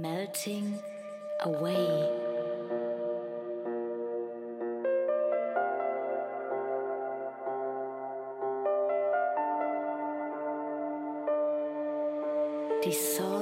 Melting away. dissolve